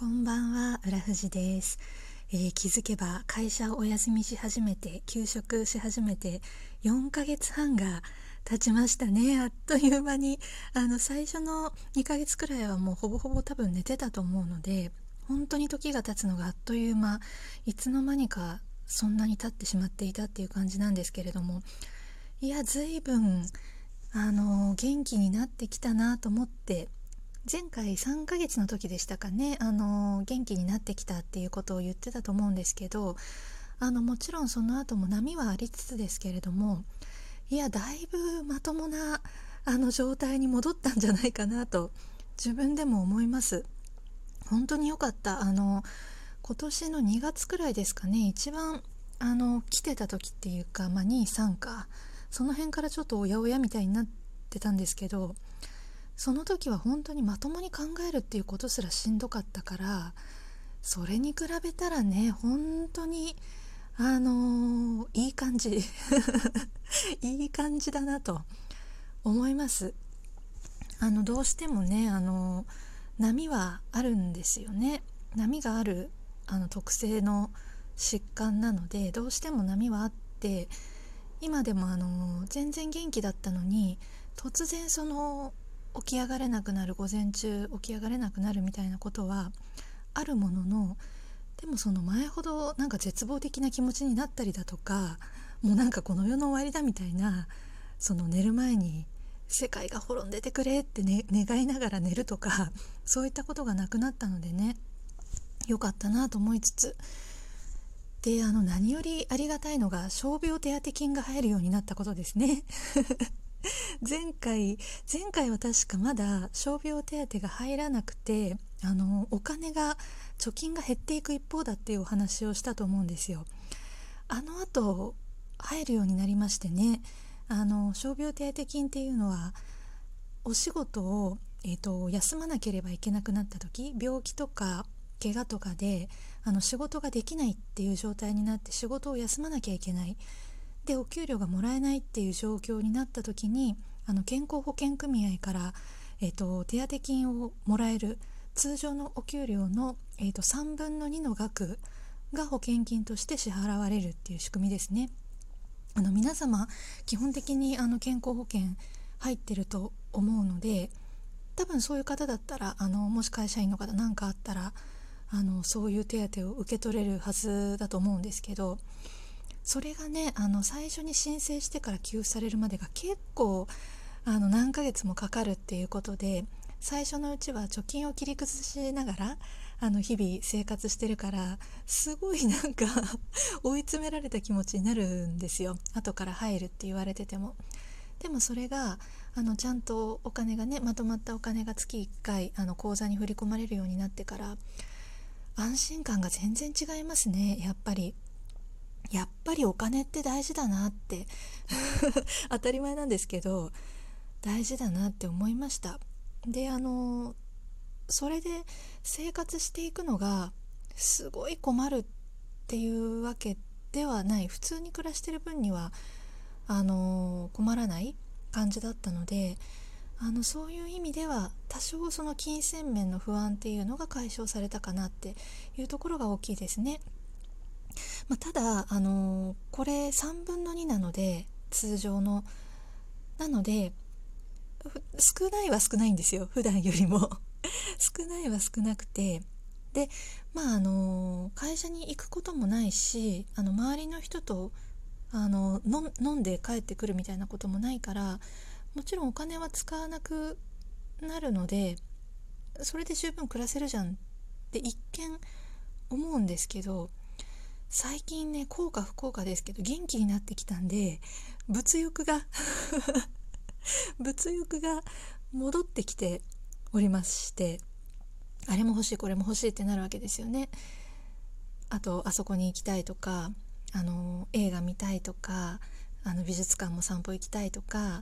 こんばんは、浦富士です、えー、気づけば会社をお休みし始めて、休職し始めて4ヶ月半が経ちましたね。あっという間に。あの、最初の2ヶ月くらいはもうほぼほぼ多分寝てたと思うので、本当に時が経つのがあっという間、いつの間にかそんなに経ってしまっていたっていう感じなんですけれども、いや、随分、あの、元気になってきたなと思って、前回3ヶ月の時でしたかね。あの元気になってきたっていうことを言ってたと思うんですけどあのもちろんその後も波はありつつですけれどもいやだいぶまともなあの状態に戻ったんじゃないかなと自分でも思います。本当に良かった。あの今年の2月くらいですかね。一番あの来てた時っていうか、まあ、23かその辺からちょっとおやおやみたいになってたんですけどその時は本当にまともに考えるっていうことすらしんどかったからそれに比べたらね本当にあのー、いい感じ。いい感じだなと思います。あのどうしてもねあの波はあるんですよね。波があるあの特性の疾患なのでどうしても波はあって今でもあの全然元気だったのに突然その起き上がれなくなる午前中起き上がれなくなるみたいなことはあるもののでもその前ほどなんか絶望的な気持ちになったりだとかもうなんかこの世の終わりだみたいなその寝る前に世界が滅んでてくれって、ね、願いながら寝るとかそういったことがなくなったのでねよかったなと思いつつであの何よりありがたいのが傷病手当金が入るようになったことですね。前回前回は確かまだ傷病手当が入らなくてあのお金が貯金が減っていく一方だっていうお話をしたと思うんですよ。あの後入るようになりましてねあの傷病手当金っていうのはお仕事を、えーと、休まなければいけなくなった時病気とか怪我とかであの仕事ができないっていう状態になって仕事を休まなきゃいけないでお給料がもらえないっていう状況になった時にあの健康保険組合から、えーと、手当金をもらえる通常のお給料の、えーと、3分の2の額が保険金として支払われるっていう仕組みですね。あの皆様基本的にあの健康保険入ってると思うので多分そういう方だったらあのもし会社員の方何かあったらあのそういう手当を受け取れるはずだと思うんですけどそれがねあの最初に申請してから給付されるまでが結構あの何ヶ月もかかるっていうことで最初のうちは貯金を切り崩しながらあの日々生活してるからすごいなんか 追い詰められた気持ちになるんですよ後から入るって言われてても。でもそれがあのちゃんとお金がねまとまったお金が月1回あの口座に振り込まれるようになってから安心感が全然違いますねやっぱり。やっぱりお金って大事だなって。当たり前なんですけど大事だなって思いました。であのそれで生活していくのがすごい困るっていうわけではない。普通に暮らしてる分にはあの困らない感じだったのであのそういう意味では多少その金銭面の不安っていうのが解消されたかなっていうところが大きいですね。まあ、ただ、あのー、これ3分の2なので通常の。なので少ないは少ないんですよ普段よりも。少ないは少なくて。でまああの、会社に行くこともないしあの周りの人とあの飲んで帰ってくるみたいなこともないからもちろんお金は使わなくなるのでそれで十分暮らせるじゃんって一見思うんですけど最近ね効果不効果ですけど元気になってきたんで物欲が 物欲が戻ってきておりましてあれも欲しいこれも欲しいってなるわけですよね。あとあそこに行きたいとかあの映画見たいとかあの美術館も散歩行きたいとか、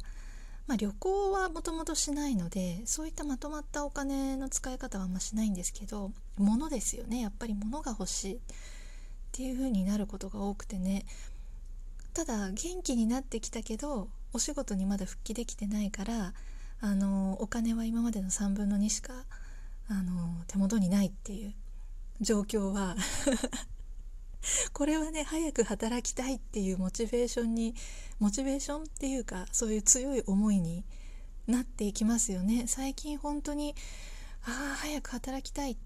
まあ、旅行はもともとしないのでそういったまとまったお金の使い方はあんましないんですけど物ですよねやっぱり物が欲しい。っていう風になることが多くてね。ただ元気になってきたけどお仕事にまだ復帰できてないからあのお金は今までの3分の2しかあの手元にないっていう状況は これはね早く働きたいっていうモチベーションにモチベーションっていうかそういう強い思いになっていきますよね。最近本当にああ早く働きたい。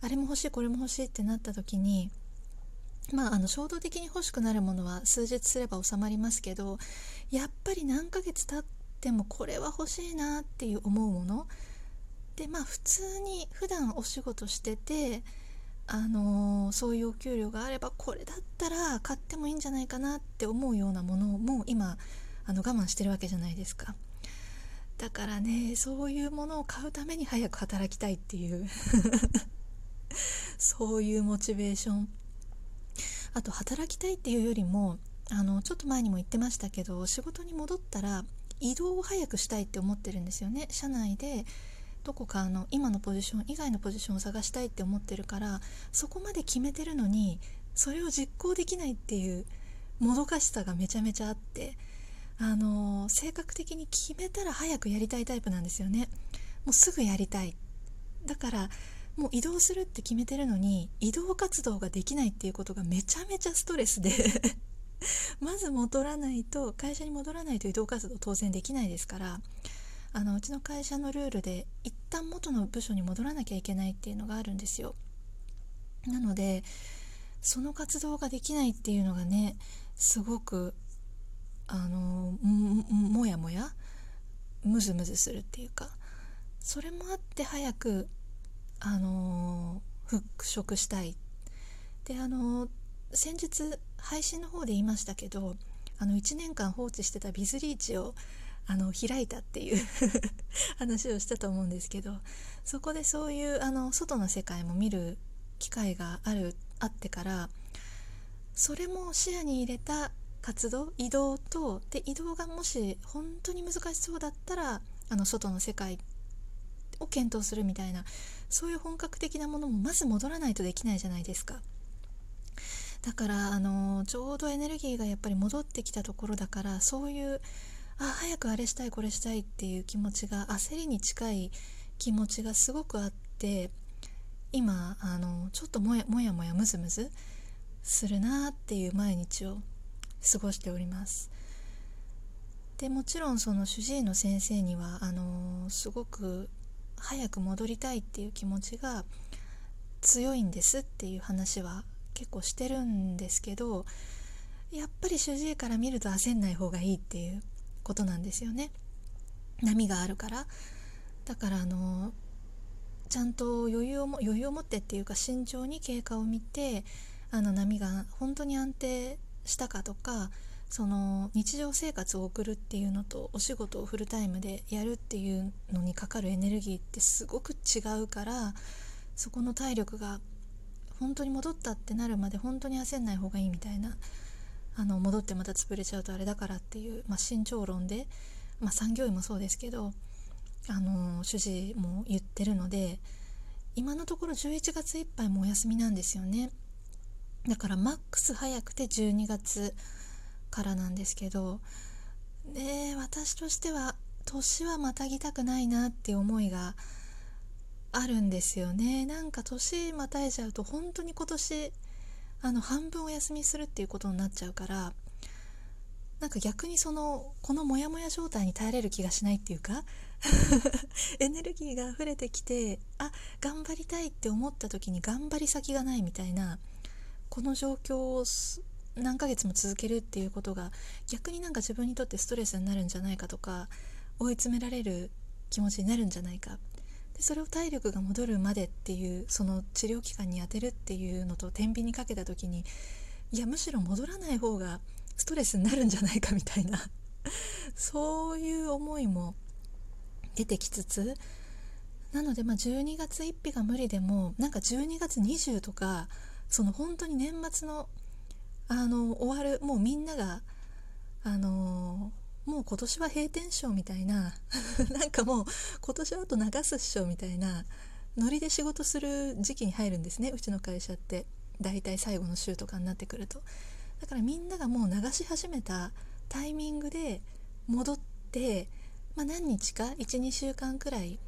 あれも欲しいこれも欲しいってなった時にまあ、あの衝動的に欲しくなるものは数日すれば収まりますけどやっぱり何ヶ月経ってもこれは欲しいなっていう思うものでまあ普通に普段お仕事しててあのー、そういうお給料があればこれだったら買ってもいいんじゃないかなって思うようなものも今あの我慢してるわけじゃないですか。だからねそういうものを買うために早く働きたいっていう。そういうモチベーション。あと働きたいっていうよりもあのちょっと前にも言ってましたけど仕事に戻ったら移動を早くしたいって思ってるんですよね。社内でどこかの今のポジション以外のポジションを探したいって思ってるからそこまで決めてるのにそれを実行できないっていうもどかしさがめちゃめちゃあってあの性格的に決めたら早くやりたいタイプなんですよね。もうすぐやりたい。だからもう移動するって決めてるのに移動活動ができないっていうことがめちゃめちゃストレスで まず戻らないと会社に戻らないと移動活動当然できないですからあのうちの会社のルールで一旦元の部署に戻らなきゃいけないっていうのがあるんですよ。なのでその活動ができないっていうのがねすごくあのもやもやムズムズするっていうかそれもあって早くあの復職したい。であの先日配信の方で言いましたけどあの1年間放置してたビズリーチをあの開いたっていう 話をしたと思うんですけどそこでそういうあの外の世界も見る機会があるあってからそれも視野に入れた活動移動とで移動がもし本当に難しそうだったらあの外の世界を検討するみたいなそういう本格的なものもまず戻らないとできないじゃないですか。だからあのちょうどエネルギーがやっぱり戻ってきたところだからそういうあ早くあれしたいこれしたいっていう気持ちが焦りに近い気持ちがすごくあって今あのちょっともやもやもやムズムズするなっていう毎日を過ごしております。でもちろんその主治医の先生にはあのすごく早く戻りたいっていう気持ちが強いんですっていう話は結構してるんですけどやっぱり主治医から見ると焦んない方がいいっていうことなんですよね。波があるから。だからあのちゃんと余裕をも余裕を持ってっていうか慎重に経過を見てあの波が本当に安定したかとかその日常生活を送るっていうのとお仕事をフルタイムでやるっていうのにかかるエネルギーってすごく違うからそこの体力が本当に戻ったってなるまで本当に焦んない方がいいみたいなあの戻ってまた潰れちゃうとあれだからっていう、まあ、慎重論で、まあ、産業医もそうですけどあの主治医も言ってるので今のところ11月いっぱいもお休みなんですよね。だからマックス早くて12月からなんですけどで私としては年はまたぎたくないなって思いがあるんですよね。なんか年またいじゃうと本当に今年あの半分お休みするっていうことになっちゃうからなんか逆にそのこのモヤモヤ状態に耐えれる気がしないっていうか エネルギーが溢れてきてあ頑張りたいって思った時に頑張り先がないみたいなこの状況を何ヶ月も続けるっていうことが逆になんか自分にとってストレスになるんじゃないかとか追い詰められる気持ちになるんじゃないか。でそれを体力が戻るまでっていうその治療期間に充てるっていうのと天秤にかけた時にいやむしろ戻らない方がストレスになるんじゃないかみたいな。そういう思いも出てきつつなのでまあ12月1日が無理でもなんか12月20とかその本当に年末のあの終わるもうみんながあのもう今年は閉店ショーみたいな なんかもう今年はあと流すっしょみたいなノリで仕事する時期に入るんですねうちの会社って。大体最後の週とかになってくると。だからみんながもう流し始めたタイミングで戻って、まあ、何日か12週間くらい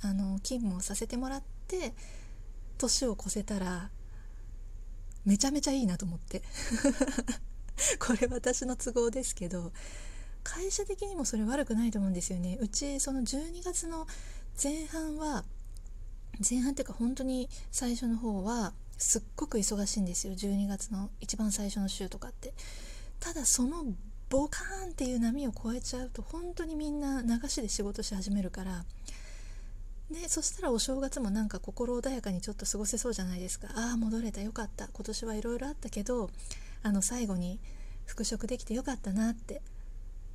あの勤務をさせてもらって年を越せたらめちゃめちゃいいなと思って。これ私の都合ですけど会社的にもそれ悪くないと思うんですよね。うちその12月の前半は前半っていうか本当に最初の方はすっごく忙しいんですよ。12月の一番最初の週とかって。ただそのボカーンっていう波を越えちゃうと本当にみんな流しで仕事し始めるからでそしたらお正月もなんか心穏やかにちょっと過ごせそうじゃないですか。ああ戻れたよかった。今年はいろいろあったけどあの最後に復職できてよかったなって。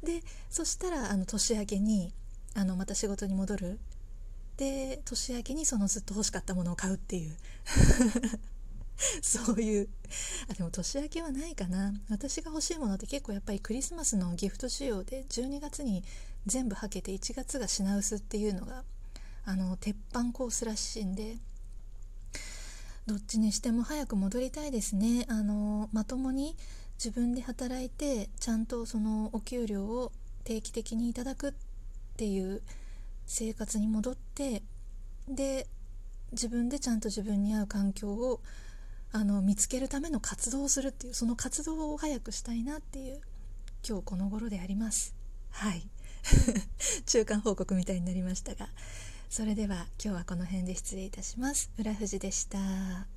でそしたらあの年明けにあのまた仕事に戻る。で年明けにそのずっと欲しかったものを買うっていう。そういう。あでも年明けはないかな。私が欲しいものって結構やっぱりクリスマスのギフト仕様で12月に全部はけて1月が品薄っていうのがあの鉄板コースらしいんでどっちにしても早く戻りたいですね。あのまともに自分で働いてちゃんとそのお給料を定期的にいただくっていう生活に戻ってで自分でちゃんと自分に合う環境をあの見つけるための活動をするっていうその活動を早くしたいなっていう今日この頃であります。はい。中間報告みたいになりましたが。それでは今日はこの辺で失礼いたします。浦富士でした。